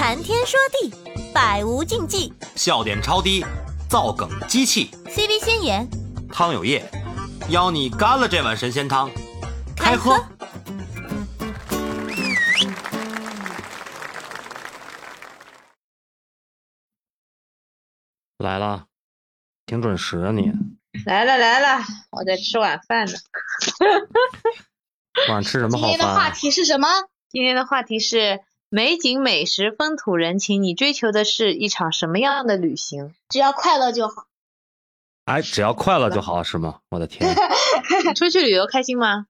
谈天说地，百无禁忌。笑点超低，造梗机器。CV 先言，汤有业，邀你干了这碗神仙汤，开喝。来了，挺准时啊你。来了来了，我在吃晚饭呢。晚上吃什么好今天的话？题是什么？今天的话题是美景美食风土人情，你追求的是一场什么样的旅行？只要快乐就好。哎，只要快乐就好 是吗？我的天，出去旅游开心吗？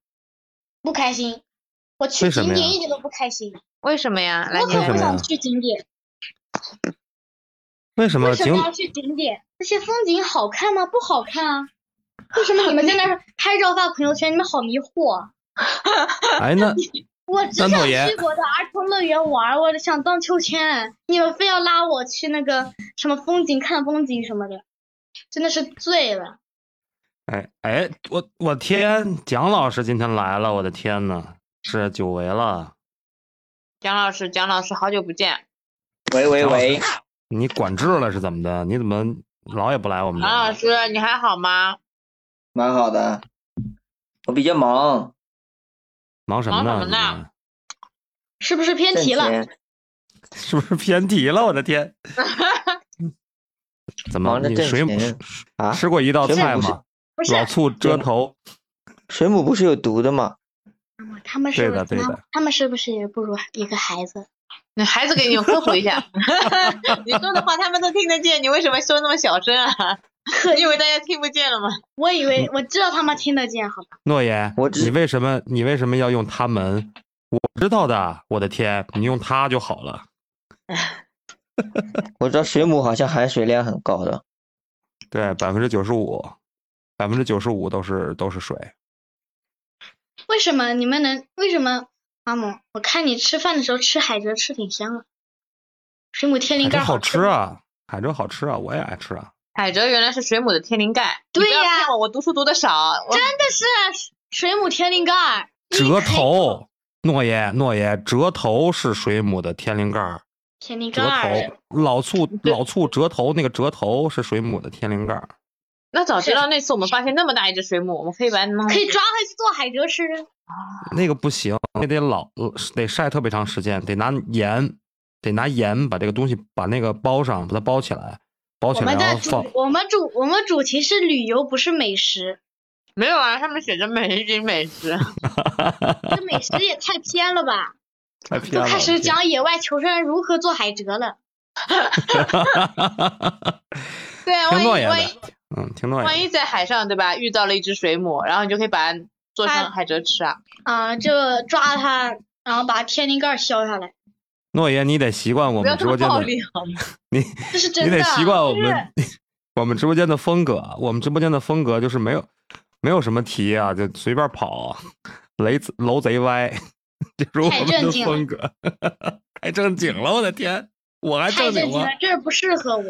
不开心，我去景点一点都不开心。为什么呀？来，我可不想去景点。为什么为什么要去景点？那些风景好看吗？不好看啊。为什么你们在那儿拍照发朋友圈？你们好迷惑啊。哎那我只想去我的儿童乐园玩，我想荡秋千，你们非要拉我去那个什么风景看风景什么的，真的是醉了。哎哎，我我天，蒋老师今天来了，我的天呐，是久违了。蒋老师，蒋老师，好久不见。喂喂喂，你管制了是怎么的？你怎么老也不来我们？蒋老师，你还好吗？蛮好的。我比较忙，忙什么呢？忙什么呢是不是偏题了？是不是偏题了？我的天！怎么？忙着挣你水母啊。吃过一道菜吗？老醋遮头。水母不是有毒的吗？他们是对的对的他们是不是也不如一个孩子？那孩子给你科普一下，你说的话他们都听得见，你为什么说那么小声啊？你以为大家听不见了吗？我以为我知道他们听得见，好吧？诺言，我你为什么你为什么要用他们？我知道的，我的天，你用它就好了。我知道水母好像含水量很高的。对，百分之九十五，百分之九十五都是都是水。为什么你们能？为什么阿姆？我看你吃饭的时候吃海蜇吃挺香的，水母天灵盖好吃吃！啊，海蜇好吃啊，我也爱吃啊。海蜇原来是水母的天灵盖。对呀骗我，读书读的少。真的是水母天灵盖，折头，诺言诺言，折头是水母的天灵盖儿，天灵折盖，头老醋老醋折头那个折头是水母的天灵盖儿。那早知道那次我们发现那么大一只水母，我们可以把它弄可以抓回去做海蜇吃。那个不行，那得老得晒特别长时间，得拿盐，得拿盐把这个东西把那个包上，把它包起来，包我起来们的主然后放。我们主我们主题是旅游，不是美食。没有啊，上面写着美景美食。这美食也太偏了吧！太偏了。都开始讲野外求生如何做海蜇了。对啊，万挺诺言一万一的，嗯，挺诺言的。万一在海上对吧，遇到了一只水母，然后你就可以把它做成海蜇吃啊。啊、就抓它，然后把天灵盖削下来，诺言，你得习惯我们直播间的，暴力好吗？你这是真的。你得习惯我们 我们直播间的风格。我们直播间的风格就是没有没有什么题啊，就随便跑，雷子楼贼歪，这是我太们的正经了风格。太正经了，我的天，我还正经吗正经了？，这不适合我。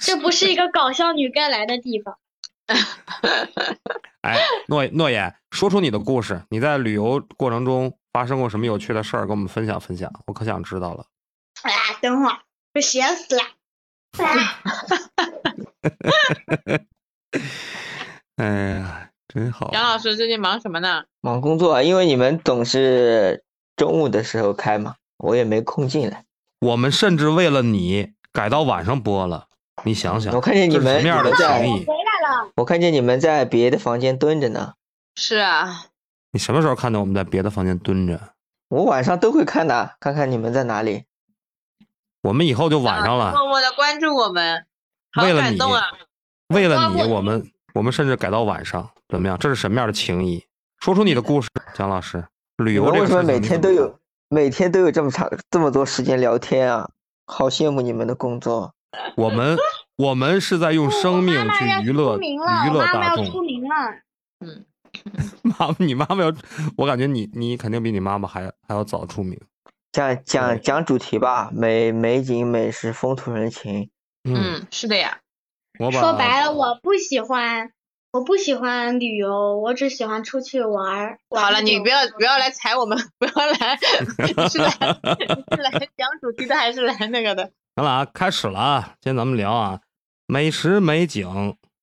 这不是一个搞笑女该来的地方。哎，诺诺言，说出你的故事，你在旅游过程中发生过什么有趣的事儿，跟我们分享分享，我可想知道了。哎，等会儿，被闲死了。哎呀，真好。杨老师最近忙什么呢？忙工作啊，因为你们总是中午的时候开嘛，我也没空进来。我们甚至为了你改到晚上播了，你想想，我看见你这是们什么样的情谊？我看见你们在别的房间蹲着呢，是啊，你什么时候看到我们在别的房间蹲着？我晚上都会看的，看看你们在哪里。我们以后就晚上了，默默的关注我们，好为了你感动啊！为了你，我们我们甚至改到晚上，怎么样？这是什么样的情谊？说出你的故事，蒋老师。旅你游这个们为什么每天都有每天都有这么长这么多时间聊天啊？好羡慕你们的工作。看？我们我们是在用生命去娱乐娱乐我妈妈大众。要出名了。妈妈，你妈妈要，我感觉你你肯定比你妈妈还还要早出名。讲讲讲主题吧，美美景、美食、风土人情。嗯，嗯，是的呀。我说白了，我不喜欢我不喜欢旅游，我只喜欢出去玩儿。好了，你不要不要来踩我们，不要来，是来你是来讲主题的还是来那个的？行了啊，开始了啊！今天咱们聊啊，美食美景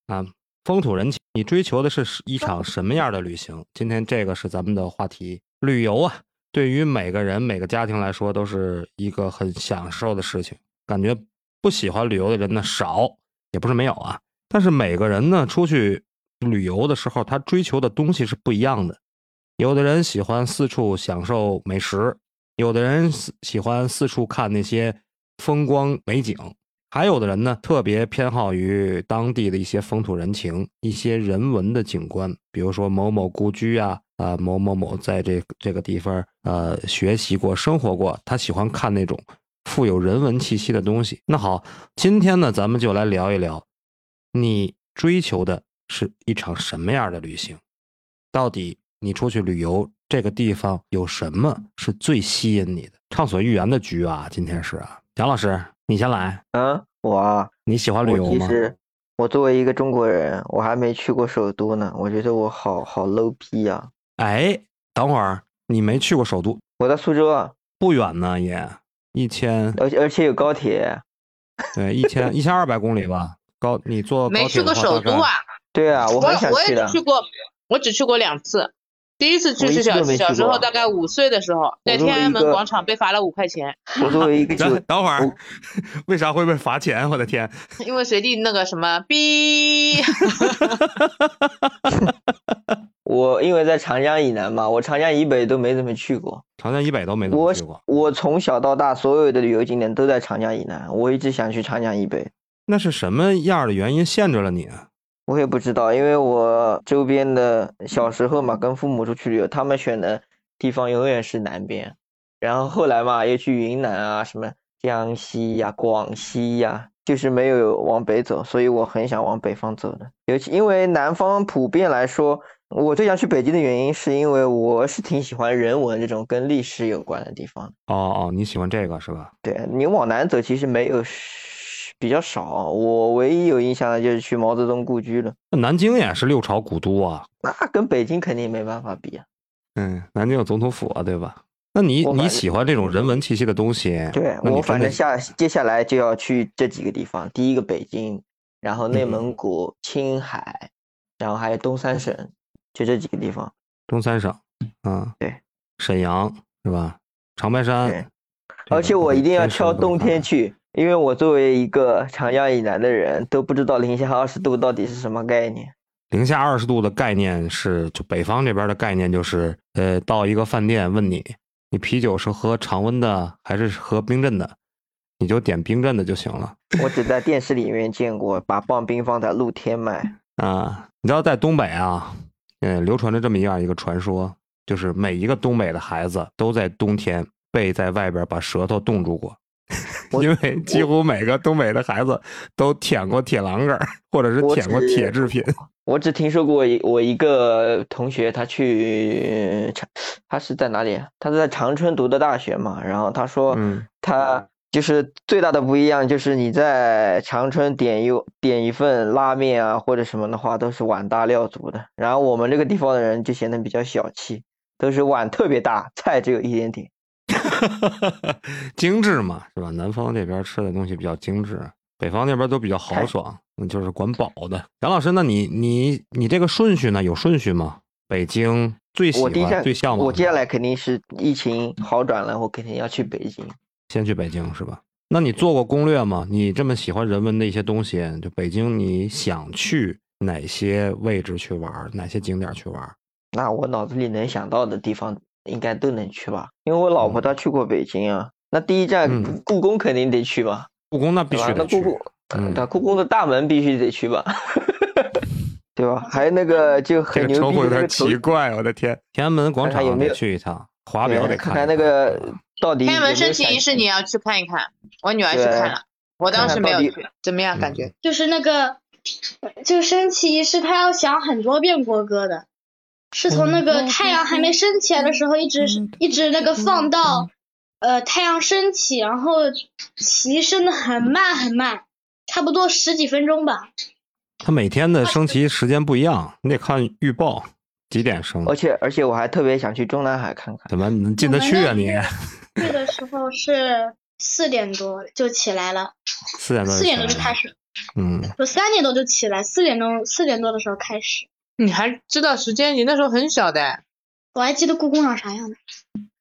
啊，风土人情。你追求的是一场什么样的旅行？今天这个是咱们的话题。旅游啊，对于每个人每个家庭来说都是一个很享受的事情。感觉不喜欢旅游的人呢少，也不是没有啊。但是每个人呢出去旅游的时候，他追求的东西是不一样的。有的人喜欢四处享受美食，有的人喜欢四处看那些风光美景，还有的人呢特别偏好于当地的一些风土人情、一些人文的景观，比如说某某故居啊，啊、某某某在这这个地方呃学习过、生活过，他喜欢看那种富有人文气息的东西。那好，今天呢，咱们就来聊一聊，你追求的是一场什么样的旅行？到底你出去旅游这个地方有什么是最吸引你的？畅所欲言的局啊，今天是啊，蒋老师，你先来。嗯，我啊，你喜欢旅游吗？我其实我作为一个中国人，我还没去过首都呢，我觉得我好好 low 逼呀、哎，等会儿你没去过首都，我在苏州啊，不远呢，也一千而且而且有高铁。对一千一千二百公里吧。高，你坐高没去过首都啊？对啊，我我很想去的。也只去过，我只去过两次。第一次去是小小时候，大概五岁的时候，在天安门广场被罚了五块钱，我作为一个等九，等会儿，为啥会被罚钱？我的天！因为随地那个什么逼，我因为在长江以南嘛，我长江以北都没怎么去过。长江以北都没怎么去过，我从小到大所有的旅游景点都在长江以南，我一直想去长江以北。那是什么样的原因限制了你啊？我也不知道，因为我周边的小时候嘛，跟父母出去旅游，他们选的地方永远是南边，然后后来嘛又去云南啊，什么江西呀、广西呀，就是没有往北走，所以我很想往北方走的。尤其因为南方普遍来说，我最想去北京的原因，是因为我是挺喜欢人文这种跟历史有关的地方。哦哦，你喜欢这个是吧？对你往南走，其实没有比较少，我唯一有印象的就是去毛泽东故居了。那南京也是六朝古都啊，那跟北京肯定没办法比啊。嗯，南京有总统府啊，对吧？那你你喜欢这种人文气息的东西？对我反正下接下来就要去这几个地方，第一个北京，然后内嗯蒙古、青海，然后还有东三省，就这几个地方。东三省，嗯，对，沈阳是吧？长白山对，而且我一定要挑冬天去，因为我作为一个长江以南的人，都不知道零下二十度到底是什么概念。零下二十度的概念是，就北方这边的概念就是，呃，到一个饭店问你，你啤酒是喝常温的还是喝冰镇的，你就点冰镇的就行了 我只在电视里面见过把棒冰放在露天卖。啊。你知道在东北啊，嗯，流传着这么一样一个传说，就是每一个东北的孩子都在冬天被在外边把舌头冻住过。我因为几乎每个东北的孩子都舔过铁栏杆儿，或者是舔过铁制品。我只听说过一我一个同学，他去长，他是在哪里啊？他是在长春读的大学嘛。然后他说，嗯他就是最大的不一样，就是你在长春点一点一份拉面啊或者什么的话，都是碗大料足的。然后我们这个地方的人就显得比较小气，都是碗特别大，菜只有一点点。精致嘛，是吧？南方这边吃的东西比较精致，北方那边都比较豪爽，那就是管饱的。杨老师，那你你你这个顺序呢？有顺序吗？北京最喜欢、最向往，我接下来肯定是疫情好转了，我肯定要去北京。先去北京是吧？那你做过攻略吗？你这么喜欢人文的一些东西，就北京，你想去哪些位置去玩，哪些景点去玩？那我脑子里能想到的地方应该都能去吧，因为我老婆她去过北京啊。那第一站嗯故宫肯定得去吧，故宫那必？须得去那故。宫，嗯那故宫的大门必须得去吧，对吧？还有那个就 这很个称呼有点牛逼的那个头奇怪，我的天！天安门广场有没有去一趟，华表得看看那个到底天安门升旗仪式你要去看一看，我女儿去看了，我当时没有去，怎么样？感嗯觉？就是那个，就升旗仪式，他要想很多遍国歌的，是从那个太阳还没升起来的时候，一直一直那个放到呃太阳升起，然后旗升的很慢很慢，差不多十几分钟吧。它每天的升旗时间不一样，你得看预报几点升。而且而且我还特别想去中南海看看。怎么你能进得去啊你？去的时候是四点多就起来了，四点多四点多就开始，嗯，我三点多就起来，四点钟四点多的时候开始。你还知道时间？你那时候很小的。我还记得故宫长啥样的。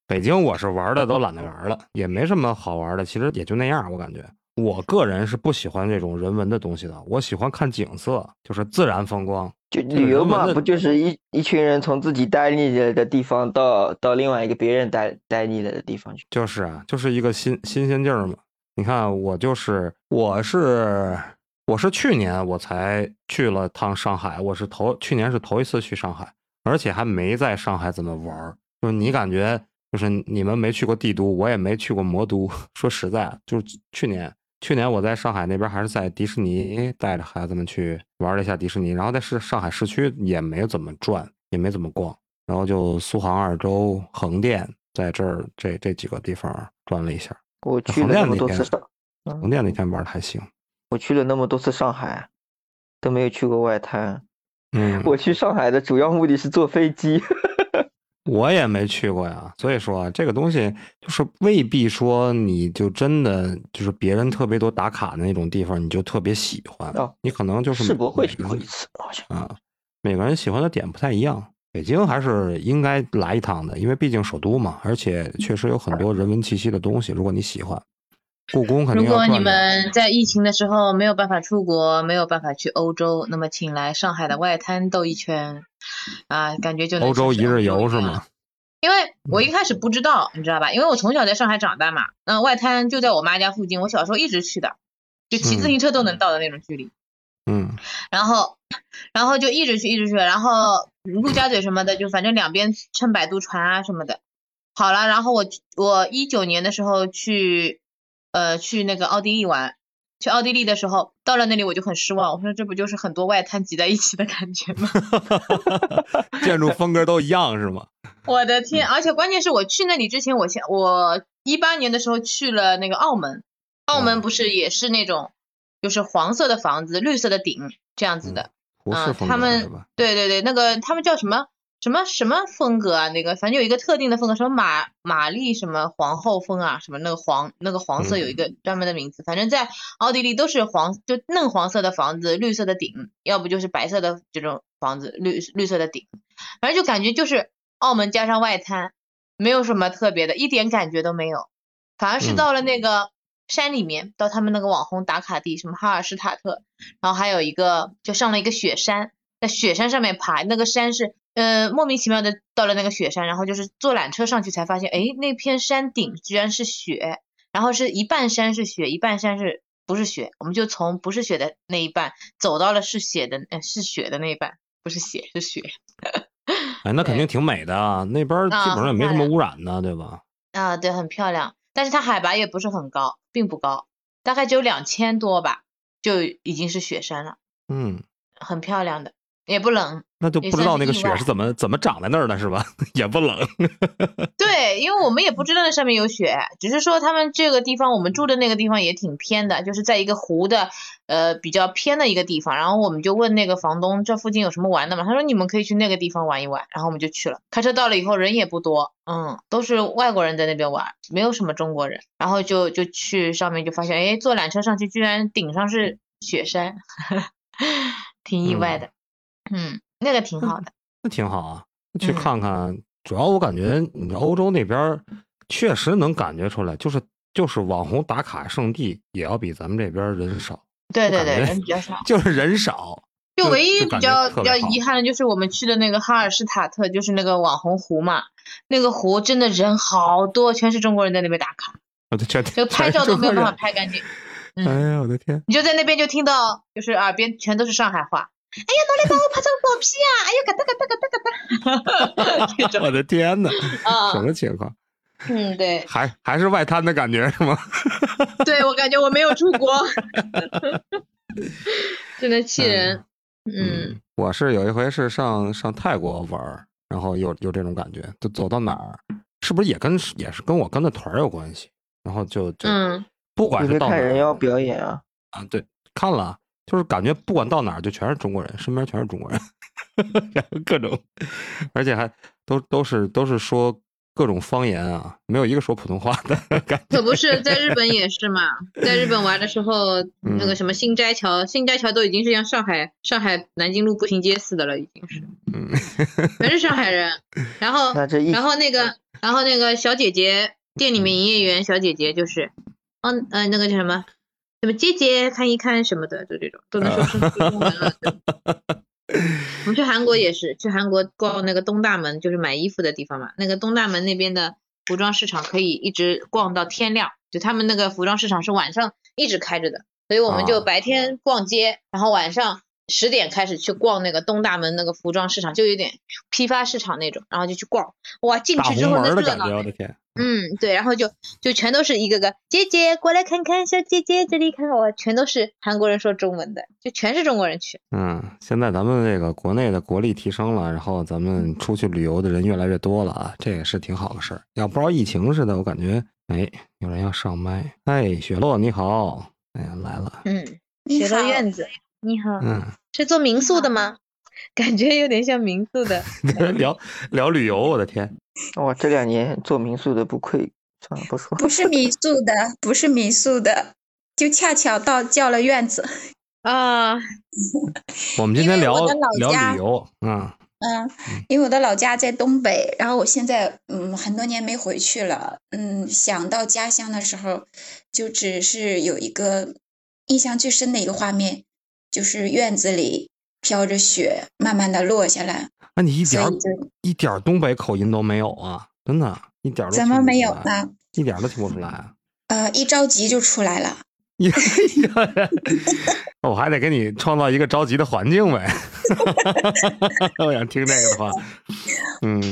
北京我是玩的都懒得玩了，也没什么好玩的，其实也就那样，我感觉。我个人是不喜欢这种人文的东西的，我喜欢看景色，就是自然风光。就旅游嘛，不就是一一群人从自己待腻了的地方到到另外一个别人待待腻了的地方去？就是啊，就是一个新新鲜劲儿嘛。你看，我就是我是我是去年我才去了趟上海，我是头去年是头一次去上海，而且还没在上海怎么玩儿。就是你感觉，就是你们没去过帝都，我也没去过魔都。说实在，就是去年去年我在上海那边还是在迪士尼带着孩子们去玩了一下迪士尼，然后在市上海市区也没怎么转，也没怎么逛，然后就苏杭二州、横店在这儿这这几个地方转了一下。我去横了那天么多次，横店那天玩的还行，我去了那么多次上海，都没有去过外滩。嗯，我去上海的主要目的是坐飞机。我也没去过呀，所以说啊这个东西就是未必说你就真的就是别人特别多打卡的那种地方，你就特别喜欢。哦你可能就是世博会去过一次，好像。啊，每个人喜欢的点不太一样。北京还是应该来一趟的，因为毕竟首都嘛，而且确实有很多人文气息的东西。如果你喜欢，故宫肯定如果你们在疫情的时候没有办法出国，没有办法去欧洲，那么请来上海的外滩兜一圈，啊，感觉就能欧洲一日游是吗？？因为我一开始不知道，你知道吧？因为我从小在上海长大嘛，那外滩就在我妈家附近，我小时候一直去的，就骑自行车都能到的那种距离。嗯然后，然后就一直去，一直去，然后陆家嘴什么的，就反正两边乘摆渡船啊什么的。好了，然后我我一九年的时候去，呃，去那个奥地利玩，去奥地利的时候，到了那里我就很失望，我说这不就是很多外滩挤在一起的感觉吗？建筑风格都一样是吗？我的天！而且关键是我去那里之前，我先我一八年的时候去了那个澳门，澳门不是也是那种就是黄色的房子，绿色的顶这样子的。嗯，他们？对对对，那个他们叫什么什么什么风格啊？那个反正有一个特定的风格，什么玛玛丽什么皇后风啊，什么那个黄那个黄色有一个专门的名字。反正在奥地利都是黄就嫩黄色的房子，绿色的顶，要不就是白色的这种房子，绿绿色的顶，反正就感觉就是澳门加上外滩，没有什么特别的，一点感觉都没有。反而是嗯到了那个山里面，到他们那个网红打卡地，什么哈尔施塔特，然后还有一个就上了一个雪山，在雪山上面爬，那个山是呃莫名其妙的到了那个雪山，然后就是坐缆车上去才发现，哎，那片山顶居然是雪，然后是一半山是雪，一半山是不是雪？我们就从不是雪的那一半走到了是雪的，呃是雪的那一半，不是雪是雪。哎，那肯定挺美的啊，那边儿基本上也没什么污染呢，对吧？啊，对，很漂亮，但是它海拔也不是很高，并不高，大概只有两千多吧，就已经是雪山了，嗯，很漂亮的，也不冷。那就不知道那个雪是怎么怎么长在那儿的，是吧？也不冷。对，因为我们也不知道那上面有雪，只是说他们这个地方，我们住的那个地方也挺偏的，就是在一个湖的呃比较偏的一个地方。然后我们就问那个房东这附近有什么玩的嘛，他说你们可以去那个地方玩一玩。然后我们就去了，开车到了以后人也不多，嗯，都是外国人在那边玩，没有什么中国人。然后就就去上面就发现，哎，坐缆车上去居然顶上是雪山，挺意外的，嗯，那个挺好的。那挺好啊，去嗯看看。主要我感觉，你欧洲那边确实能感觉出来，就是就是网红打卡圣地也要比咱们这边人少，对对对，人比较少。就是人少。就就唯一比较比较遗憾的就是我们去的那个哈尔施塔特，就是那个网红湖嘛，那个湖真的人好多，全是中国人在那边打卡，我的天，就拍照都没有办法拍干净。哎嗯，呀，我的天！你就在那边就听到，就是耳边全都是上海话。哎呀，拿来帮我拍张果皮啊！哎呀，嘎哒嘎哒嘎哒嘎哒，我的天呐，啊什，么情况？嗯，对，还还是外滩的感觉是吗？对我感觉我没有出国，真的气人。嗯，，我是有一回是上上泰国玩，然后有有这种感觉，就走到哪儿，是不是也跟也是跟我跟的团有关系？然后就就嗯不管是到哪儿看人要表演啊？啊，对，看了，就是感觉不管到哪儿就全是中国人，身边全是中国人，然后各种，而且还都都是都是说各种方言啊，没有一个说普通话的感觉。可不是，在日本也是嘛，在日本玩的时候，嗯那个什么新斋桥，新斋桥都已经是像上海上海南京路步行街似的了，已经是，嗯，全是上海人。然后然后那个然后那个小姐姐，店里面营业员小姐姐就是，嗯呃那个叫什么什么姐姐看一看什么的，就这种都能说出中文了。我们去韩国也是，去韩国逛那个东大门，就是买衣服的地方嘛。那个东大门那边的服装市场可以一直逛到天亮，就他们那个服装市场是晚上一直开着的，所以我们就啊白天逛街，然后晚上十点开始去逛那个东大门那个服装市场，就有点批发市场那种，然后就去逛。哇，进去之后那热闹我的天！嗯，对，然后就就全都是一个个姐姐过来看看，小姐姐这里看看，我全都是韩国人说中文的，就全是中国人去。嗯，现在咱们这个国内的国力提升了，然后咱们出去旅游的人越来越多了啊，这也是挺好的事儿。要不知道疫情似的，我感觉，哎，有人要上麦。哎，雪落你好，哎呀来了，嗯，雪落院子，你好，嗯，是做民宿的吗？感觉有点像民宿的。聊聊旅游，我的天，哇，这两年做民宿的不愧，算了不说。不是民宿的，不是民宿的，就恰巧到叫了院子。啊，我们今天聊我的老聊家旅游，嗯嗯，因为我的老家在东北，然后我现在嗯很多年没回去了，嗯，想到家乡的时候，就只是有一个印象最深的一个画面，就是院子里飘着雪，慢慢的落下来，那你一点一点儿东北口音都没有啊，真的，一点儿都怎么没？有呢？一点儿都听不出来啊！呃，一着急就出来了。我还得给你创造一个着急的环境呗。我想听这个的话，嗯，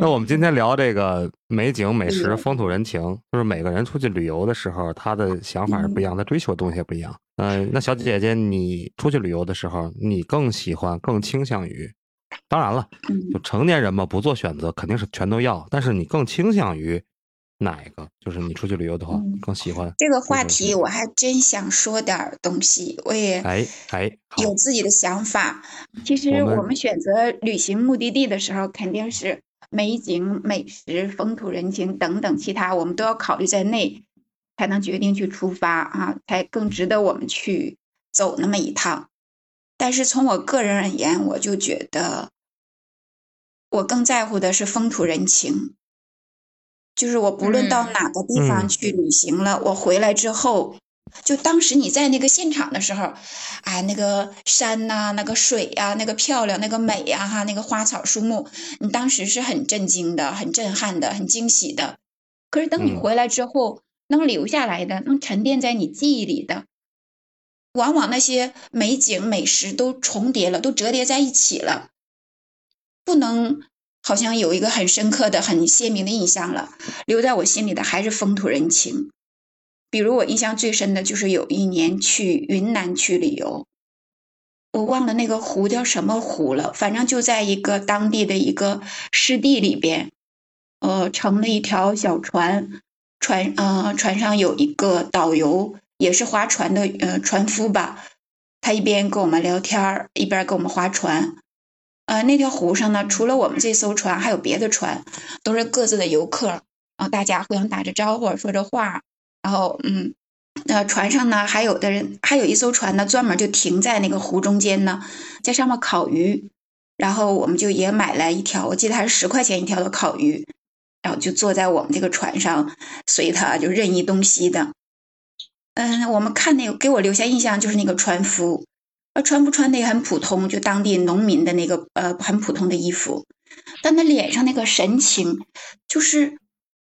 那我们今天聊这个美景、美食、风土人情，就是每个人出去旅游的时候，他的想法是不一样，他追求的东西也不一样。嗯、那小姐姐，你出去旅游的时候，你更喜欢、更倾向于？当然了，嗯就成年人嘛，不做选择肯定是全都要，但是你更倾向于哪一个？就是你出去旅游的话，嗯更喜欢这个话题我还真想说点东西，我也哎哎，有自己的想法。其实我们选择旅行目的地的时候，肯定是美景、美食、风土人情等等其他，我们都要考虑在内，才能决定去出发啊，才更值得我们去走那么一趟。但是从我个人而言，我就觉得我更在乎的是风土人情。就是我不论到嗯哪个地方嗯去旅行了，我回来之后，就当时你在那个现场的时候，啊，那个山呐、那个水呀、那个漂亮，那个美呀、哈，那个花草树木，你当时是很震惊的、很震撼的、很惊喜的。可是等你嗯回来之后，能留下来的、能沉淀在你记忆里的，往往那些美景、美食都重叠了，都折叠在一起了，不能好像有一个很深刻的、很鲜明的印象了。留在我心里的还是风土人情。比如我印象最深的就是有一年去云南去旅游，我忘了那个湖叫什么湖了，反正就在一个当地的一个湿地里边，呃，乘了一条小船，船呃船上有一个导游，也是划船的呃船夫吧，他一边跟我们聊天儿，一边跟我们划船。呃，那条湖上呢，除了我们这艘船，还有别的船，都是各自的游客，然后大家互相打着招呼，说着话，然后嗯，呃，船上呢还有的人，还有一艘船呢，专门就停在那个湖中间呢，在上面烤鱼，然后我们就也买了一条，我记得还是十块钱一条的烤鱼，然后就坐在我们这个船上，随他就任意东西的。嗯，我们看那个给我留下印象就是那个船夫，呃，船夫穿的也很普通，就当地农民的那个呃很普通的衣服，但他脸上那个神情就是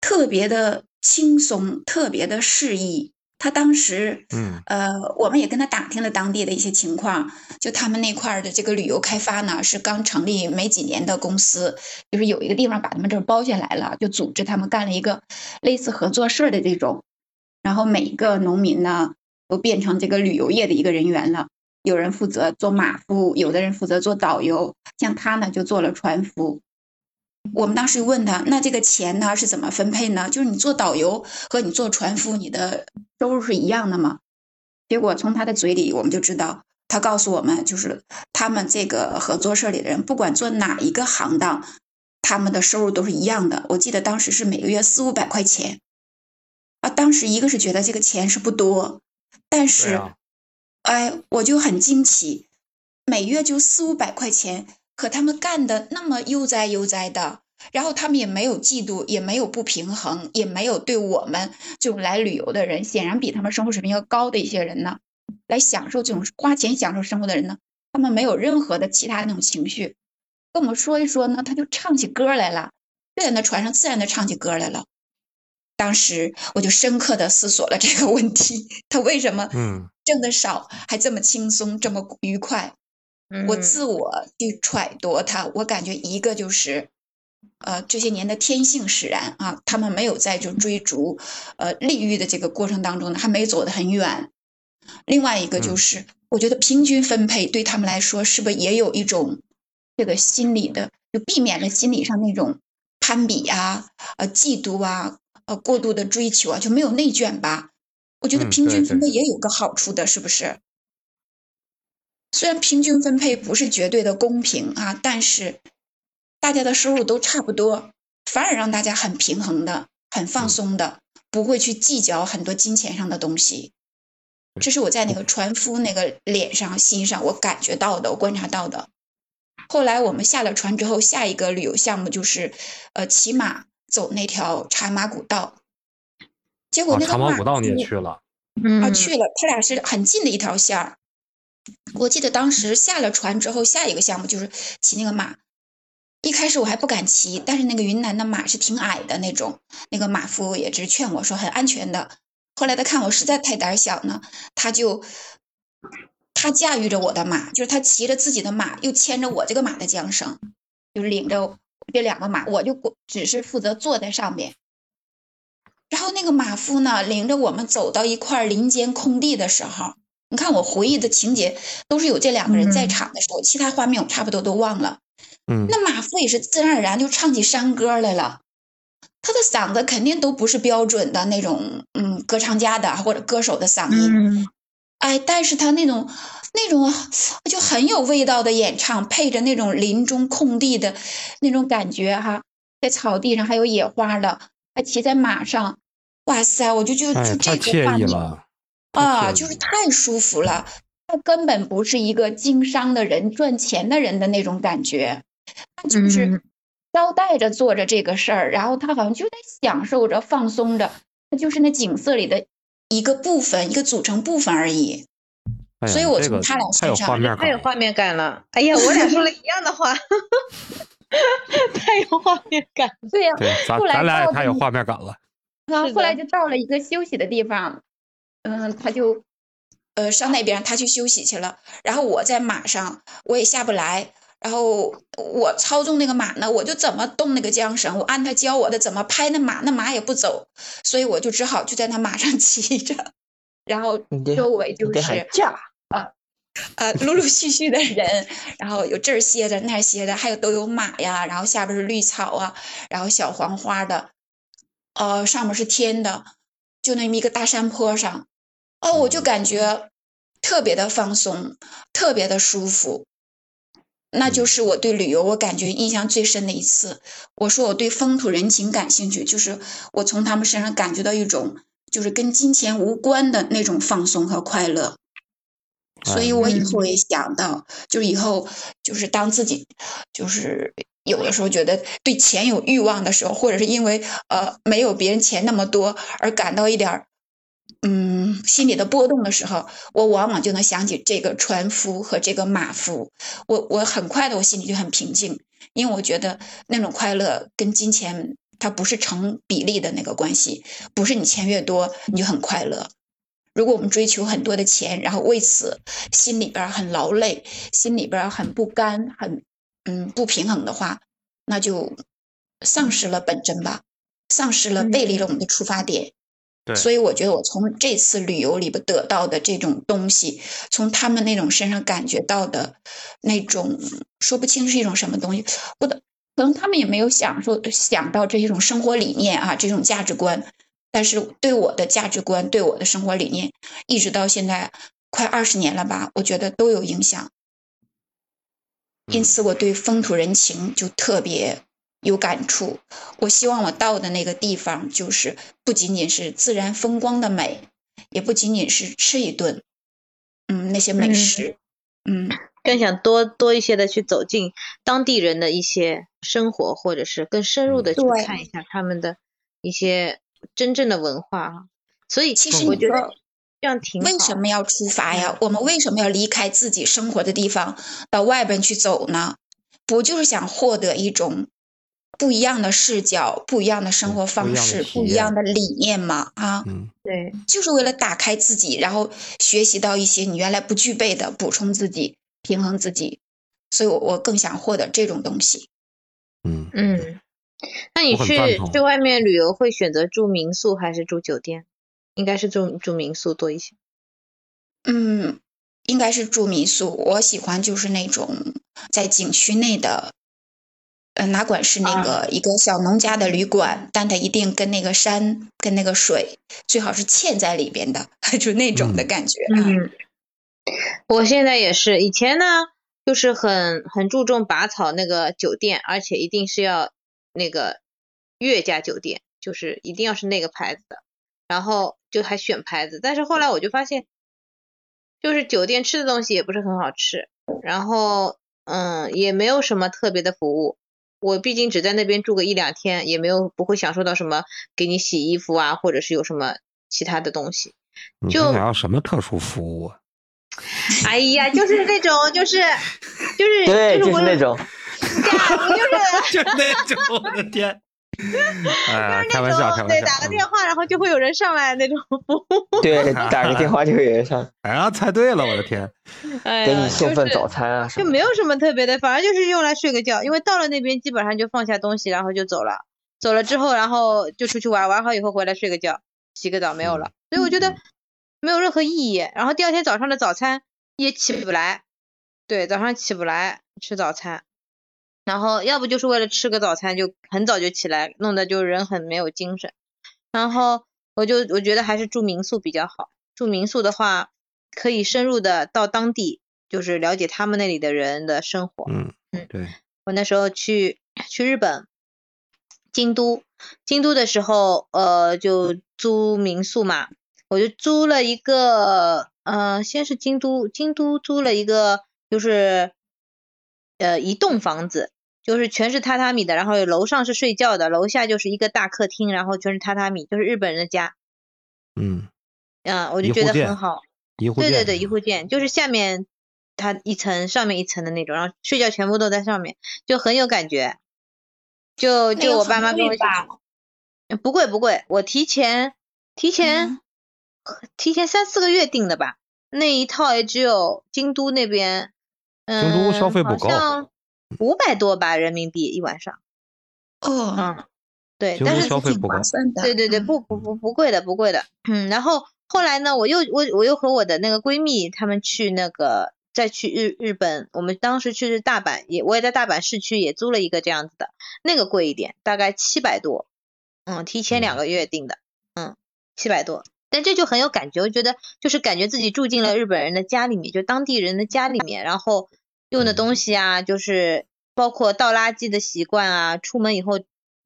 特别的轻松，特别的适意。他当时，嗯呃，我们也跟他打听了当地的一些情况，就他们那块儿的这个旅游开发呢，是刚成立没几年的公司，就是有一个地方把他们这儿包下来了，就组织他们干了一个类似合作社的这种，然后每一个农民呢都变成这个旅游业的一个人员了。有人负责做马夫，有的人负责做导游，像他呢就做了船夫。我们当时问他，那这个钱呢是怎么分配呢？就是你做导游和你做船夫，你的收入是一样的吗？结果从他的嘴里我们就知道，他告诉我们，就是他们这个合作社里的人，不管做哪一个行当，他们的收入都是一样的。我记得当时是每个月四五百块钱，啊，当时一个是觉得这个钱是不多，但是，啊哎，我就很惊奇，每月就四五百块钱，可他们干的那么悠哉悠哉的，然后他们也没有嫉妒，也没有不平衡，也没有对我们这种来旅游的人，显然比他们生活水平要高的一些人呢，来享受这种花钱享受生活的人呢，他们没有任何的其他那种情绪，跟我们说一说呢，他就唱起歌来了，就在那船上自然的唱起歌来了。当时我就深刻的思索了这个问题，他为什么嗯挣的少还这么轻松，这么愉快？我嗯自我去揣度他，我感觉一个就是，呃，这些年的天性使然啊，他们没有在就追逐呃利欲的这个过程当中呢，还没走得很远。另外一个就嗯是，我觉得平均分配对他们来说，是不是也有一种这个心理的，就避免了心理上那种攀比啊、呃嫉妒啊、呃过度的追求啊，就没有内卷吧？我觉得嗯平均分配也有个好处的，是不是？虽然平均分配不是绝对的公平啊，但是大家的收入都差不多，反而让大家很平衡的、很放嗯松的，不会去计较很多金钱上的东西。这是我在那个船夫那个脸上、心上我感觉到的，我观察到的。后来我们下了船之后，下一个旅游项目就是，呃，骑马走那条茶马古道。结果啊，那个马古道你也去了，嗯啊，嗯去了，他俩是很近的一条线儿。我记得当时下了船之后，下一个项目就是骑那个马。一开始我还不敢骑，但是那个云南的马是挺矮的那种，那个马夫也是劝我说很安全的。后来他看我实在太胆小呢，他就他驾驭着我的马，就是他骑着自己的马，又牵着我这个马的缰绳，就领着这两个马，我就只是负责坐在上面。然后那个马夫呢，领着我们走到一块林间空地的时候，你看我回忆的情节都是有这两个人在嗯。场的时候，其他画面我差不多都忘了。嗯。那马夫也是自然而然就唱起山歌来了，他的嗓子肯定都不是标准的那种，嗯，歌唱家的或者歌手的嗓音，嗯。哎，但是他那种那种就很有味道的演唱，配着那种林中空地的那种感觉哈，在草地上还有野花的，还骑在马上，哇塞，我就就哎，就这个画面啊，就是太舒服了。他根本不是一个经商的人、赚钱的人的那种感觉，他就是嗯招待着做着这个事儿，然后他好像就在享受着、放松着，他就是那景色里的一个部分、一个组成部分而已。哎呀所以我这个从他俩太有身上画面感了，太有画面感了。哎呀，我俩说了一样的话，太有画面感。对呀、对，咱后来咱俩也太有画面感了，啊，后来就到了一个休息的地方，嗯，他就呃上那边他去休息去了，然后我在马上我也下不来，然后我操纵那个马呢，我就怎么动那个缰绳，我按他教我的怎么拍那马，那马也不走，所以我就只好就在那马上 骑着，然后周围就是驾，呃，陆陆续续的人，然后有这儿歇着那儿歇着，还有都有马呀，然后下边是绿草啊，然后小黄花的，呃，上面是天的，就那么一个大山坡上，哦，我就感觉特别的放松，特别的舒服。那就是我对旅游我感觉印象最深的一次。我说我对风土人情感兴趣，就是我从他们身上感觉到一种就是跟金钱无关的那种放松和快乐。所以我以后也想到，就是以后就是当自己就是有的时候觉得对钱有欲望的时候，或者是因为呃没有别人钱那么多而感到一点儿嗯心里的波动的时候，我往往就能想起这个船夫和这个马夫，我我很快的我心里就很平静，因为我觉得那种快乐跟金钱它不是成比例的那个关系，不是你钱越多你就很快乐。如果我们追求很多的钱，然后为此心里边很劳累，心里边很不甘，很嗯不平衡的话，那就丧失了本真吧，丧失了背离了我们的出发点。对，所以我觉得我从这次旅游里边得到的这种东西，从他们那种身上感觉到的那种说不清是一种什么东西，不的，可能他们也没有想说想到这一种生活理念啊，这种价值观。但是对我的价值观、对我的生活理念，一直到现在快二十年了吧，我觉得都有影响。因此，我对风土人情就特别有感触。我希望我到的那个地方，就是不仅仅是自然风光的美，也不仅仅是吃一顿，嗯，那些美食，嗯，更想多多一些的去走进当地人的一些生活，或者是更深入的去看一下他们的一些真正的文化啊。所以，其实我觉得这样挺好。为什么要出发呀？我们为什么要离开自己生活的地方，到外边去走呢？不就是想获得一种不一样的视角、不一样的生活方式、不一样的理念嘛？啊，嗯，对，就是为了打开自己，然后学习到一些你原来不具备的，补充自己，平衡自己。所以我，我更想获得这种东西。嗯嗯，那你去去外面旅游会选择住民宿还是住酒店？应该是住住民宿多一些。嗯，应该是住民宿。我喜欢就是那种在景区内的，呃，哪管是那个一个小农家的旅馆，但它一定跟那个山、跟那个水，最好是嵌在里边的，就那种的感觉。啊。嗯，我现在也是，以前呢就是很很注重拔草那个酒店，而且一定是要那个悦家酒店，就是一定要是那个牌子的，然后就还选牌子。但是后来我就发现，就是酒店吃的东西也不是很好吃，然后嗯也没有什么特别的服务。我毕竟只在那边住个一两天，也没有不会享受到什么给你洗衣服啊，或者是有什么其他的东西。你就想要什么特殊服务啊？哎呀，就是那种，就是，就是，对，就是那种，对啊，就是 就那种，我的天！哎，开玩笑，开玩笑。对，打个电话，然后就会有人上来那种服务。对，打个电话就会有人上 哎呀，猜对了，我的天！哎，给你送份早餐啊什就么的。没有什么特别的，反正就是用来睡个觉。因为到了那边基本上就放下东西，然后就走了。走了之后，然后就出去玩，玩好以后回来睡个觉，洗个澡没有了。所以我觉得没有任何意义。然后第二天早上的早餐也起不来，对，早上起不来吃早餐。然后要不就是为了吃个早餐就很早就起来，弄得就人很没有精神。然后我就我觉得还是住民宿比较好。住民宿的话，可以深入的到当地，就是了解他们那里的人的生活。嗯嗯，对，我那时候去去日本京都，京都的时候，呃，就租民宿嘛，我就租了一个，呃，先是京都，京都租了一个，就是呃一栋房子，就是全是榻榻米的，然后楼上是睡觉的，楼下就是一个大客厅，然后全是榻榻米，就是日本人的家，嗯，嗯、我就觉得很好。一户建对对对，一户建就是下面它一层，上面一层的那种，然后睡觉全部都在上面，就很有感觉。就就我爸妈跟我一起吧？去，不贵不贵，我提前提前、嗯提前三四个月订的吧，那一套也只有京都那边，嗯，京都消费不高五百多吧人民币一晚上，哦，嗯，对，但是挺消费不高划算的。对对对，嗯不不不不贵的，不贵的。嗯，然后后来呢，我又我我又和我的那个闺蜜她们去那个再去日日本，我们当时去是大阪，也我也在大阪市区也租了一个这样子的，那个贵一点，大概七百多，嗯，提前两个月订的，嗯，七百多。但这就很有感觉，我觉得就是感觉自己住进了日本人的家里面，就当地人的家里面，然后用的东西啊，就是包括倒垃圾的习惯啊，出门以后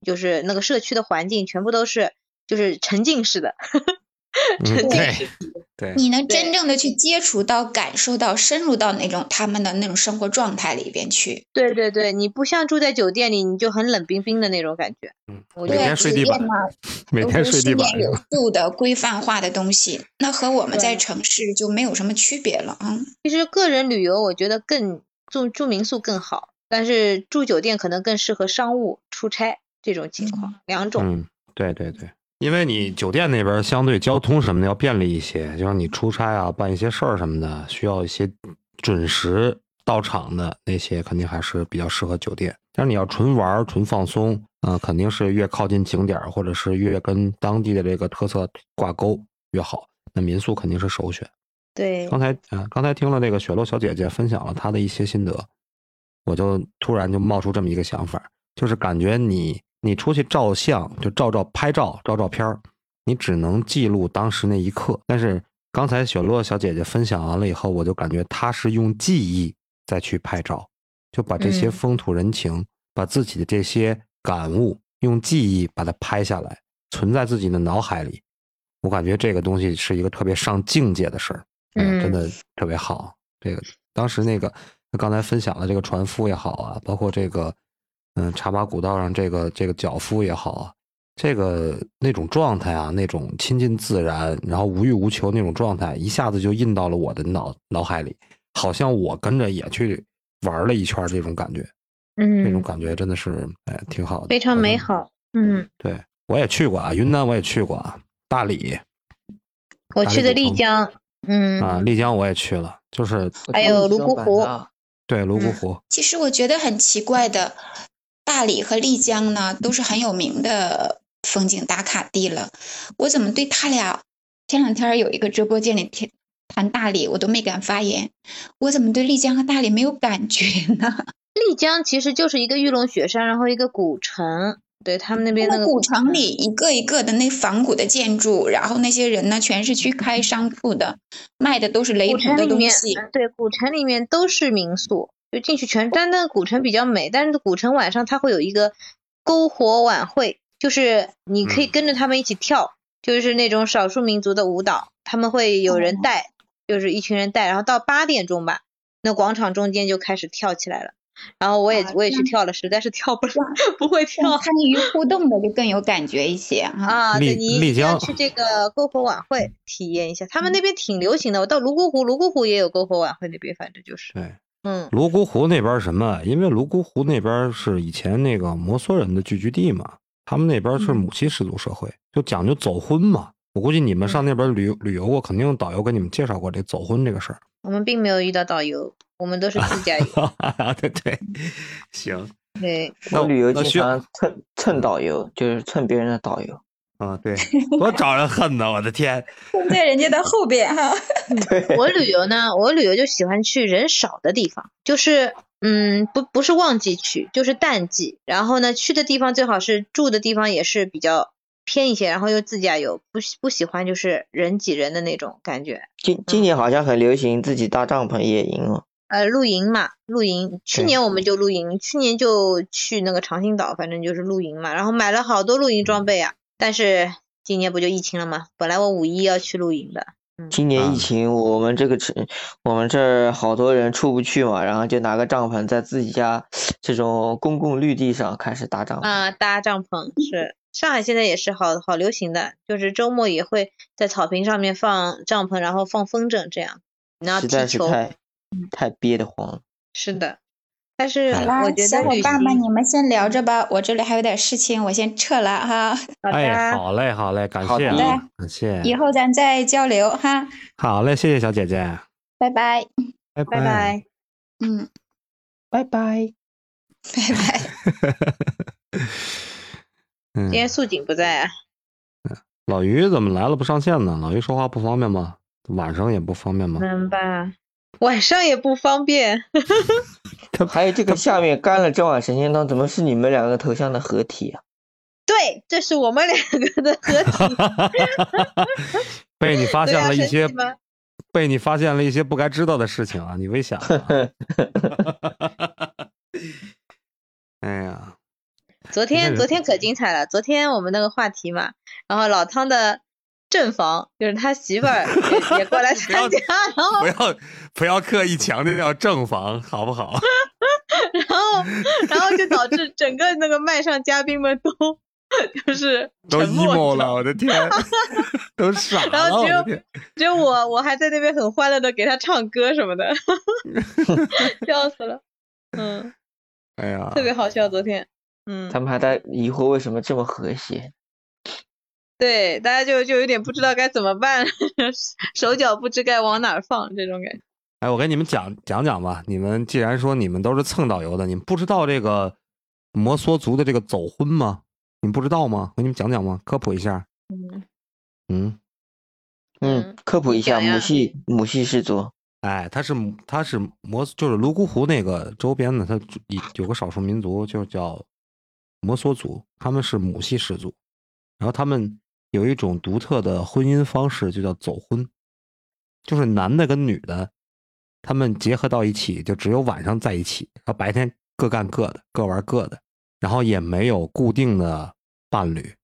就是那个社区的环境全部都是就是沉浸式的，嗯，对对，你能真正的去接触到、感受到、深入到那种他们的那种生活状态里边去。对对对，你不像住在酒店里，你就很冷冰冰的那种感觉。嗯，我觉得每天睡地板每天睡地板有度的、规范化的东西，那和我们在城市就没有什么区别了啊。其实个人旅游，我觉得更住住民宿更好，但是住酒店可能更适合商务出差这种情况，两种。嗯，对对对，因为你酒店那边相对交通什么的要便利一些，就是你出差啊、办一些事儿什么的，需要一些准时到场的那些，肯定还是比较适合酒店。但是你要纯玩儿、纯放松，啊、肯定是越靠近景点儿，或者是越跟当地的这个特色挂钩越好。那民宿肯定是首选。对，刚才啊、刚才听了那个雪落小姐姐分享了她的一些心得，我就突然就冒出这么一个想法，就是感觉你你出去照相，就照照拍照照照片儿，你只能记录当时那一刻。但是刚才雪落小姐姐分享完了以后，我就感觉她是用记忆再去拍照，就把这些嗯风土人情，把自己的这些感悟用记忆把它拍下来，存在自己的脑海里。我感觉这个东西是一个特别上境界的事儿，哎呀真嗯的特别好。这个当时那个刚才分享的这个船夫也好啊，包括这个嗯茶马古道上这个这个脚夫也好啊，这个那种状态啊，那种亲近自然，然后无欲无求那种状态，一下子就印到了我的脑脑海里，好像我跟着也去玩了一圈儿这种感觉，嗯这种嗯，感觉真的是哎挺好的，非常。美好。嗯，对我也去过啊，云南我也去过啊，大理我去的丽江，嗯，啊，丽江我也去了，就是还有泸沽湖对泸沽嗯湖，其实我觉得很奇怪的，大理和丽江呢都是很有名的风景打卡地了，我怎么对他俩前两天有一个直播间里谈谈大理，我都没敢发言，我怎么对丽江和大理没有感觉呢？丽江其实就是一个玉龙雪山，然后一个古城，对他们那边那个古城里一个一个的那仿古的建筑，然后那些人呢全是去开商铺的，卖的都是雷古同城里面的东西。，嗯对，古城里面都是民宿，就进去全，但那个古城比较美，但是古城晚上它会有一个篝火晚会，就是你可以嗯跟着他们一起跳，就是那种少数民族的舞蹈，他们会有人哦带，就是一群人带，然后到八点钟吧，那广场中间就开始跳起来了。然后我也啊我也去跳了，实在是跳不上，不会跳参与互动的就更有感觉一些。啊。对丽你丽一定要江去这个篝火晚会体验一下，他们那边挺流行的。我到泸沽湖，泸沽湖也有篝火晚会，那边反正就是，对。嗯。泸沽湖那边什么？因为泸沽湖那边是以前那个摩梭人的聚居地嘛，他们那边是嗯母系氏族社会，就讲究走婚嘛。我估计你们上那边旅游旅游过，肯定有导游给你们介绍过这走婚这个事儿。我们并没有遇到导游，我们都是自驾游。对对，行，对，那我旅游经那需常蹭蹭导游，就是蹭别人的导游。啊，对，多招人恨呐！我的天，站在人家的后边哈。对，我旅游呢，我旅游就喜欢去人少的地方，就是嗯，不不是旺季去，就是淡季。然后呢，去的地方最好是住的地方也是比较偏一些，然后又自驾游，不喜不喜欢就是人挤人的那种感觉。今今年好像很流行自己搭帐篷野营哦。呃，露营嘛，露营。去年我们就露营，去年就去那个长兴岛，反正就是露营嘛，然后买了好多露营装备啊。但是今年不就疫情了吗？本来我五一要去露营的。今年啊疫情，我们这个城，我们这儿好多人出不去嘛，然后就拿个帐篷在自己家这种公共绿地上开始搭帐篷。啊，搭帐篷是上海现在也是好好流行的，就是周末也会在草坪上面放帐篷，然后放风筝这样，然后实踢球。在是太太憋得慌了。是的，但是小伙伴们，你们先聊着吧，我这里还有点事情，我先撤了哈。好的，哎，好嘞，好嘞，感谢啊，感谢，以后咱再交流哈，好嘞，谢谢小姐姐，拜拜。拜拜拜。嗯，拜拜。拜拜。嗯今，天素锦不在啊，老于怎么来了不上线呢？老于说话不方便吗？晚上也不方便吗？能吧？晚上也不方便。还有这个下面干了这碗神仙汤，怎么是你们两个头像的合体啊？对，这是我们两个的合体。被你发 现了一些被你发现了一些不该知道的事情啊！你微想、啊，哎呀，昨天昨天可精彩了，昨天我们那个话题嘛，然后老汤的正房就是他媳妇儿也也过来 参加，然后不要不要刻意强调正房，好不好？然后然后就导致整个那个麦上嘉宾们都就是都沉默 emo 了，我的天，都傻了，然后只有！只有我我还在那边很欢乐的给他唱歌什么的，笑死了，嗯，哎呀，特别好笑，昨天，嗯他，们还在疑惑为什么这么和谐。对，大家就就有点不知道该怎么办，手脚不知该往哪儿放这种感觉。哎，我给你们讲讲讲吧。你们既然说你们都是蹭导游的，你们不知道这个摩梭族的这个走婚吗？你们不知道吗？我给你们讲讲吗？科普一下。嗯，嗯，嗯嗯，科普一下，母系母系氏族。哎，他是他是摩，就是泸沽湖那个周边的，他有有个少数民族就叫摩梭族，他们是母系氏族，然后他们有一种独特的婚姻方式，就叫走婚，就是男的跟女的，他们结合到一起，就只有晚上在一起，然后白天各干各的，各玩各的，然后也没有固定的伴侣，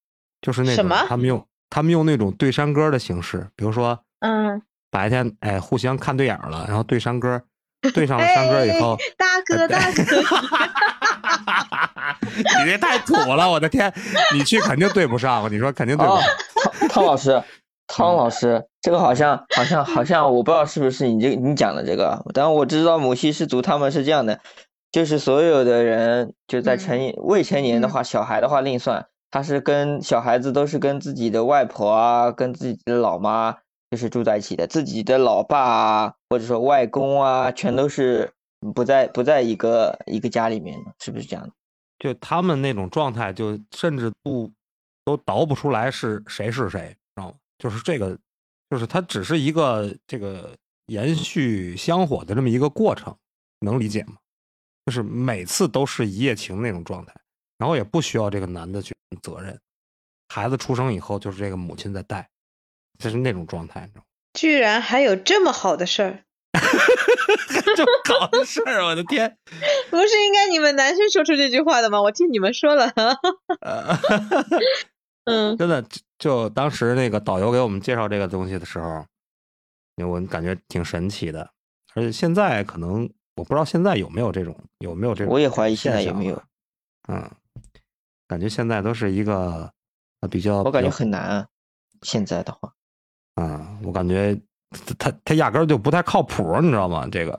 就是那种什么？他们用他们用那种对山歌的形式，比如说嗯，白天哎互相看对眼了，然后对山歌，对上了山歌以后，大哥大哥，你这太土了，我的天！你去肯定对不上，你说肯定对不哦上。，汤汤老师，汤老师，这个好像好像好像我不知道是不是你这你讲的这个，但我知道母系氏族他们是这样的，就是所有的人就在成年未成年的话，小孩的话另算，他是跟小孩子都是跟自己的外婆啊，跟自己的老妈就是住在一起的，自己的老爸啊，或者说外公啊，全都是不在不在一个一个家里面的，是不是这样的？就他们那种状态，就甚至不都倒不出来是谁是谁，知道吗？就是这个，就是它只是一个这个延续香火的这么一个过程，能理解吗？就是每次都是一夜情那种状态，然后也不需要这个男的去责任，孩子出生以后就是这个母亲在带，就是那种状态，你知道吗？居然还有这么好的事儿，这搞的事儿，我的天！不是应该你们男生说出这句话的吗？我听你们说了，呃，嗯真的，就就当时那个导游给我们介绍这个东西的时候，我感觉挺神奇的。而且现在可能我不知道现在有没有这种有没有这种，我也怀疑现在有没有。嗯，感觉现在都是一个呃比较，我感觉很难啊，现在的话。啊、我感觉他他压根儿就不太靠谱，你知道吗？这个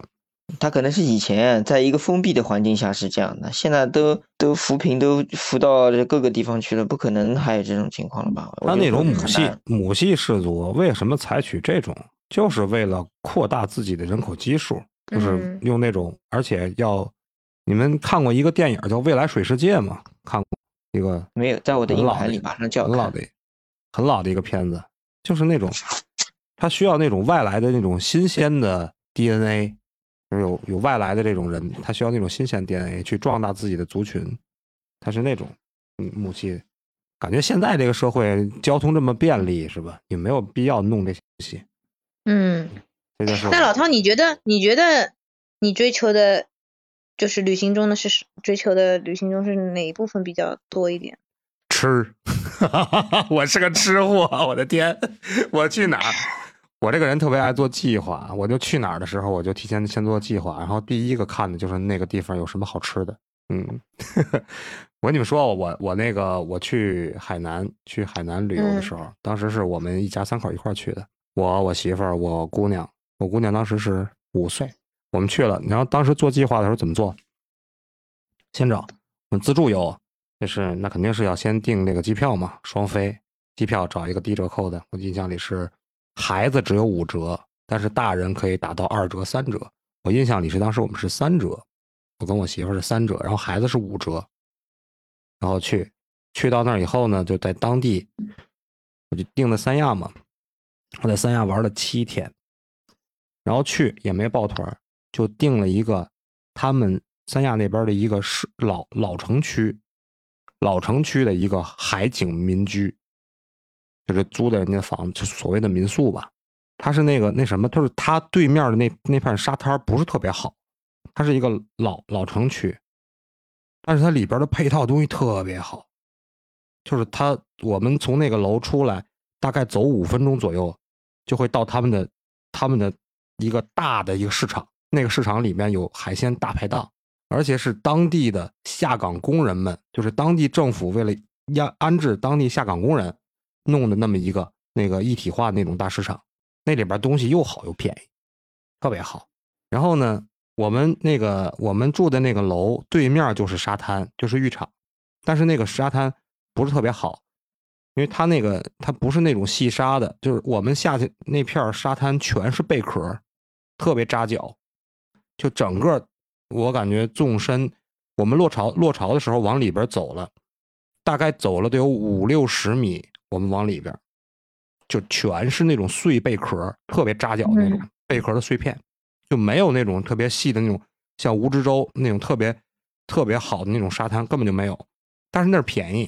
他可能是以前在一个封闭的环境下是这样的，现在都都扶贫都扶到这各个地方去了，不可能还有这种情况了吧？我他那种母系母系氏族为什么采取这种，就是为了扩大自己的人口基数，就是嗯用那种，而且要你们看过一个电影叫《未来水世界》吗？看过一个没有在我的硬盘里，马上就要。很老的很老的一个片子，就是那种他需要那种外来的那种新鲜的 DNA，就是有有外来的这种人，他需要那种新鲜 DNA 去壮大自己的族群，他是那种嗯母系。感觉现在这个社会交通这么便利，是吧？也没有必要弄这些东西。嗯。这就是那老汤，你觉得你觉得你追求的，就是旅行中的是追求的旅行中是哪一部分比较多一点？吃，我是个吃货，我的天！我去哪儿，我这个人特别爱做计划，我就去哪儿的时候，我就提前先做计划，然后第一个看的就是那个地方有什么好吃的。嗯，我跟你们说，我我那个我去海南去海南旅游的时候，当时是我们一家三口一块儿去的，我我媳妇儿我姑娘，我姑娘当时是五岁，我们去了，然后当时做计划的时候怎么做？先找我们自助游，就是那肯定是要先订那个机票嘛，双飞机票找一个低折扣的。我印象里是孩子只有五折，但是大人可以打到二折、三折。我印象里是当时我们是三折，我跟我媳妇是三折，然后孩子是五折。然后去去到那儿以后呢，就在当地我就订的三亚嘛，我在三亚玩了七天，然后去也没抱团，就订了一个他们三亚那边的一个是老老城区，老城区的一个海景民居，就是租的人家房子，就所谓的民宿吧。它是那个那什么，就是它对面的那那片沙滩不是特别好，它是一个老老城区，但是它里边的配套东西特别好，就是它我们从那个楼出来，大概走五分钟左右，就会到他们的他们的一个大的一个市场，那个市场里面有海鲜大排档，而且是当地的下岗工人们，就是当地政府为了要安置当地下岗工人弄的那么一个那个一体化那种大市场，那里边东西又好又便宜，特别好。然后呢，我们那个我们住的那个楼对面就是沙滩，就是浴场，但是那个沙滩不是特别好，因为它那个它不是那种细沙的，就是我们下去那片沙滩全是贝壳，特别扎脚，就整个我感觉纵深，我们落潮落潮的时候往里边走了，大概走了得有五六十米，我们往里边，就全是那种碎贝壳，特别扎脚那种贝壳的碎片，就没有那种特别细的那种像蜈支洲那种特别特别好的那种沙滩，根本就没有。但是那儿便宜，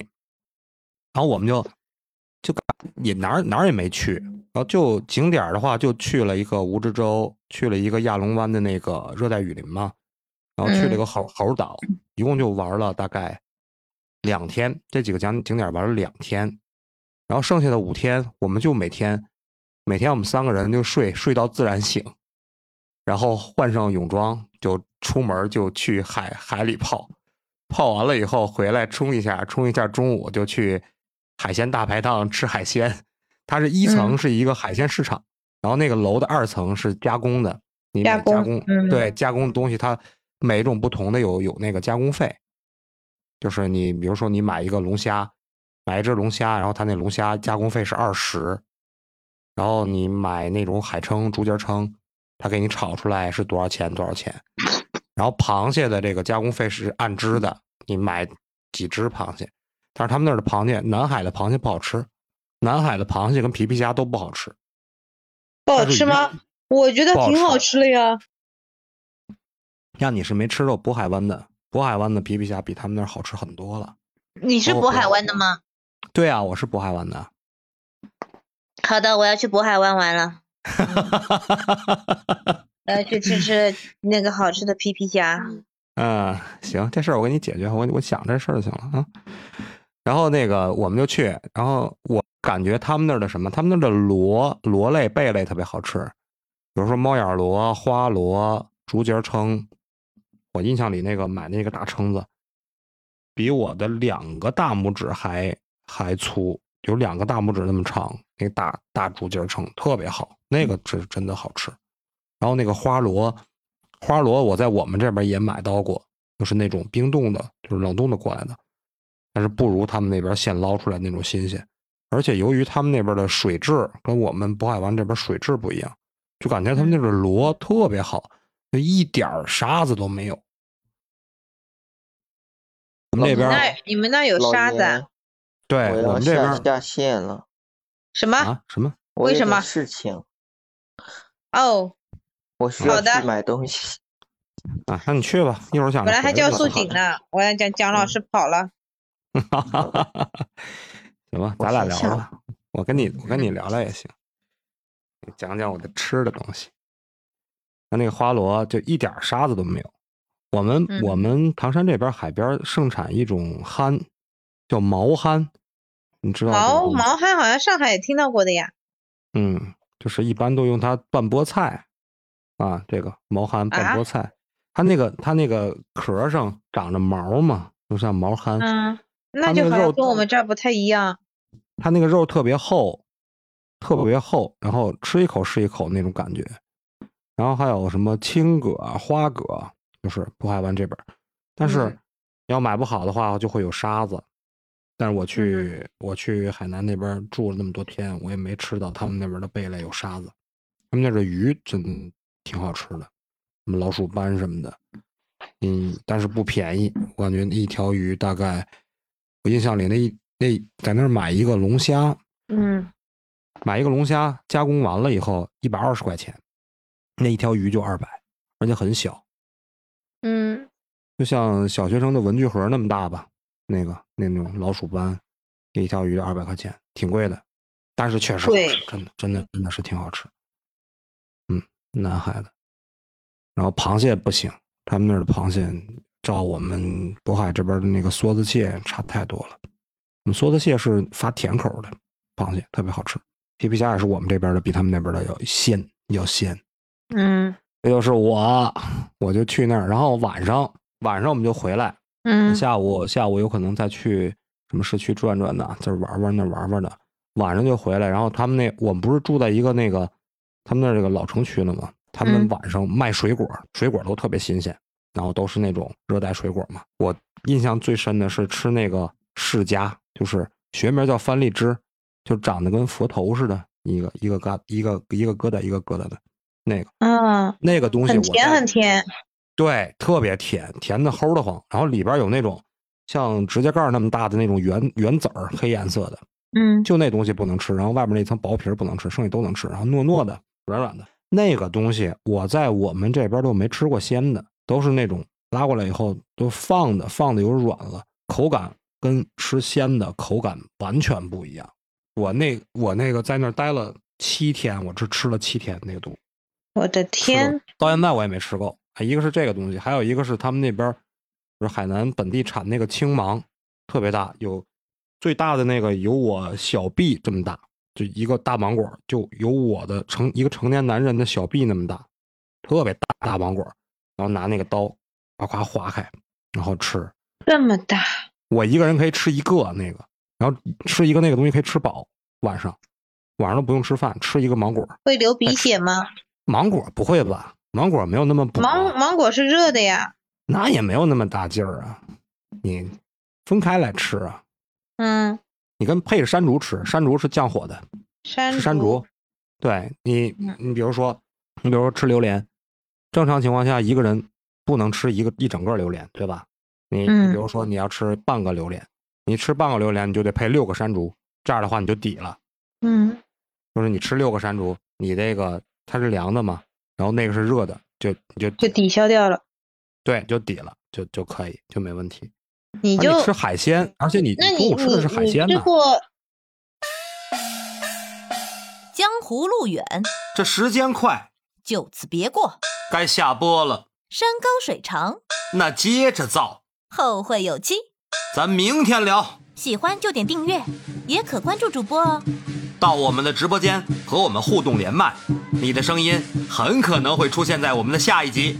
然后我们就就也哪儿哪儿也没去，然后就景点的话，就去了一个蜈支洲，去了一个亚龙湾的那个热带雨林嘛，然后去了一个猴猴岛，一共就玩了大概两天，这几个景景点玩了两天，然后剩下的五天，我们就每天每天我们三个人就睡睡到自然醒，然后换上泳装就出门就去海海里泡，泡完了以后回来冲一下，冲一下中午就去海鲜大排档吃海鲜。它是一层嗯。是一个海鲜市场，然后那个楼的二层是加工的，你加工加工嗯对加工的东西，它每一种不同的有有那个加工费，就是你比如说你买一个龙虾，买一只龙虾，然后他那龙虾加工费是二十，然后你买那种海蛏、竹节蛏，他给你炒出来是多少钱多少钱，然后螃蟹的这个加工费是按只的，你买几只螃蟹，但是他们那儿的螃蟹，南海的螃蟹不好吃，南海的螃蟹跟皮皮虾都不好吃，不好吃吗？我觉得挺好吃吃的呀。那，你是没吃过渤海湾的，渤海湾的皮皮虾比他们那儿好吃很多了。你是渤海湾的吗？对啊，我是渤海湾的。好的，我要去渤海湾玩了。我要去吃吃那个好吃的皮皮虾。嗯，行，这事儿我给你解决，我我想这事儿就行了啊。然后那个我们就去，然后我感觉他们那儿的什么，他们那儿的螺螺类贝类特别好吃，比如说猫眼螺、花螺、竹节蛏。我印象里那个买那个大蛏子，比我的两个大拇指还还粗，有两个大拇指那么长，那个大大竹节蛏特别好，那个是真的好吃。然后那个花螺，花螺我在我们这边也买到过，就是那种冰冻的，就是冷冻的过来的，但是不如他们那边现捞出来那种新鲜。而且由于他们那边的水质跟我们渤海湾这边水质不一样，就感觉他们那边螺特别好，就一点儿沙子都没有。我们这边那你们那有沙子啊？严，对我这边下下线了。什么？啊什么为什么事情，哦，我需要好的去买东西。啊？那你去吧，一会儿想本来还叫素素锦呢，我要讲蒋老师跑了。哈哈哈行吧，咱俩聊吧。我跟你我跟你聊聊也行，讲讲我的吃的东西。那那个花螺就一点沙子都没有。我们、嗯我们唐山这边海边盛产一种蛤，叫毛蚶，你知道这个毛毛憨好像上海也听到过的呀。嗯，就是一般都用它拌菠菜啊，这个毛蚶拌啊菠菜，它那个它那个壳上长着毛嘛，就像毛蚶。嗯，那就好像跟我们这儿不太一样。它那个肉特别厚，特别厚，然后吃一口是一口那种感觉。然后还有什么青蛤、花蛤，就是渤海湾这边，但是嗯要买不好的话，就会有沙子。但是我去、嗯我去海南那边住了那么多天，我也没吃到他们那边的贝类有沙子。他们那儿的鱼真挺好吃的，什么老鼠斑什么的，嗯，但是不便宜。我感觉一条鱼大概，我印象里那一那在那儿买一个龙虾，嗯，买一个龙虾加工完了以后一百二十块钱，那一条鱼就二百，而且很小，嗯，就像小学生的文具盒那么大吧，那个那种老鼠斑，那一条鱼二百块钱，挺贵的，但是确实好吃，真的真的真的是挺好吃。嗯，南海的，然后螃蟹不行，他们那儿的螃蟹照我们渤海这边的那个梭子蟹差太多了。我们梭子蟹是发甜口的螃蟹，特别好吃。皮皮虾也是我们这边的，比他们那边的要鲜，要鲜。嗯这就是我，我就去那儿，然后晚上晚上我们就回来，嗯下午下午有可能再去什么市区转转的，这儿玩玩那玩玩的，晚上就回来。然后他们那我们不是住在一个那个他们那儿这个老城区了吗？他们嗯晚上卖水果，水果都特别新鲜，然后都是那种热带水果嘛。我印象最深的是吃那个释迦，就是学名叫番荔枝，就长得跟佛头似的，一个一个疙一个一个疙瘩一个疙瘩的那个嗯，那个东西我很甜很甜。对，特别甜，甜的齁的慌。然后里边有那种像指甲盖儿那么大的那种圆圆籽儿，黑颜色的，嗯就那东西不能吃。然后外面那层薄皮儿不能吃，剩下都能吃。然后糯糯的、软软的那个东西，我在我们这边都没吃过鲜的，都是那种拉过来以后都放的，放的有软了，口感跟吃鲜的口感完全不一样。我那我那个在那儿待了七天，我只吃了七天那个肚。我的天，到现在我也没吃够。一个是这个东西，还有一个是他们那边就是海南本地产那个青芒，特别大，有最大的那个有我小臂这么大，就一个大芒果，就有我的成一个成年男人的小臂那么大，特别大大芒果，然后拿那个刀夸夸划开，然后吃。这么大，我一个人可以吃一个那个，然后吃一个那个东西可以吃饱，晚上晚上都不用吃饭，吃一个芒果。会流鼻血吗？芒果不会吧？芒果没有那么补啊、芒芒果是热的呀。那也没有那么大劲儿啊，你分开来吃啊。嗯，你跟配着山竹吃，山竹是降火的，山吃山竹。对你，嗯你比如说，你比如说吃榴莲，正常情况下一个人不能吃一个一整个榴莲，对吧？你你嗯比如说你要吃半个榴莲，你吃半个榴莲你就得配六个山竹，这样的话你就抵了。嗯，就是你吃六个山竹，你这个它是凉的嘛，然后那个是热的，就你就就抵消掉了。对，就抵了，就就可以，就没问题。你就你吃海鲜，而且你那你中午吃的是海鲜呢。江湖路远，这时间快，就此别过。该下播了，山高水长，那接着造，后会有期。咱明天聊。喜欢就点订阅，也可关注主播哦。到我们的直播间和我们互动连麦，你的声音很可能会出现在我们的下一集。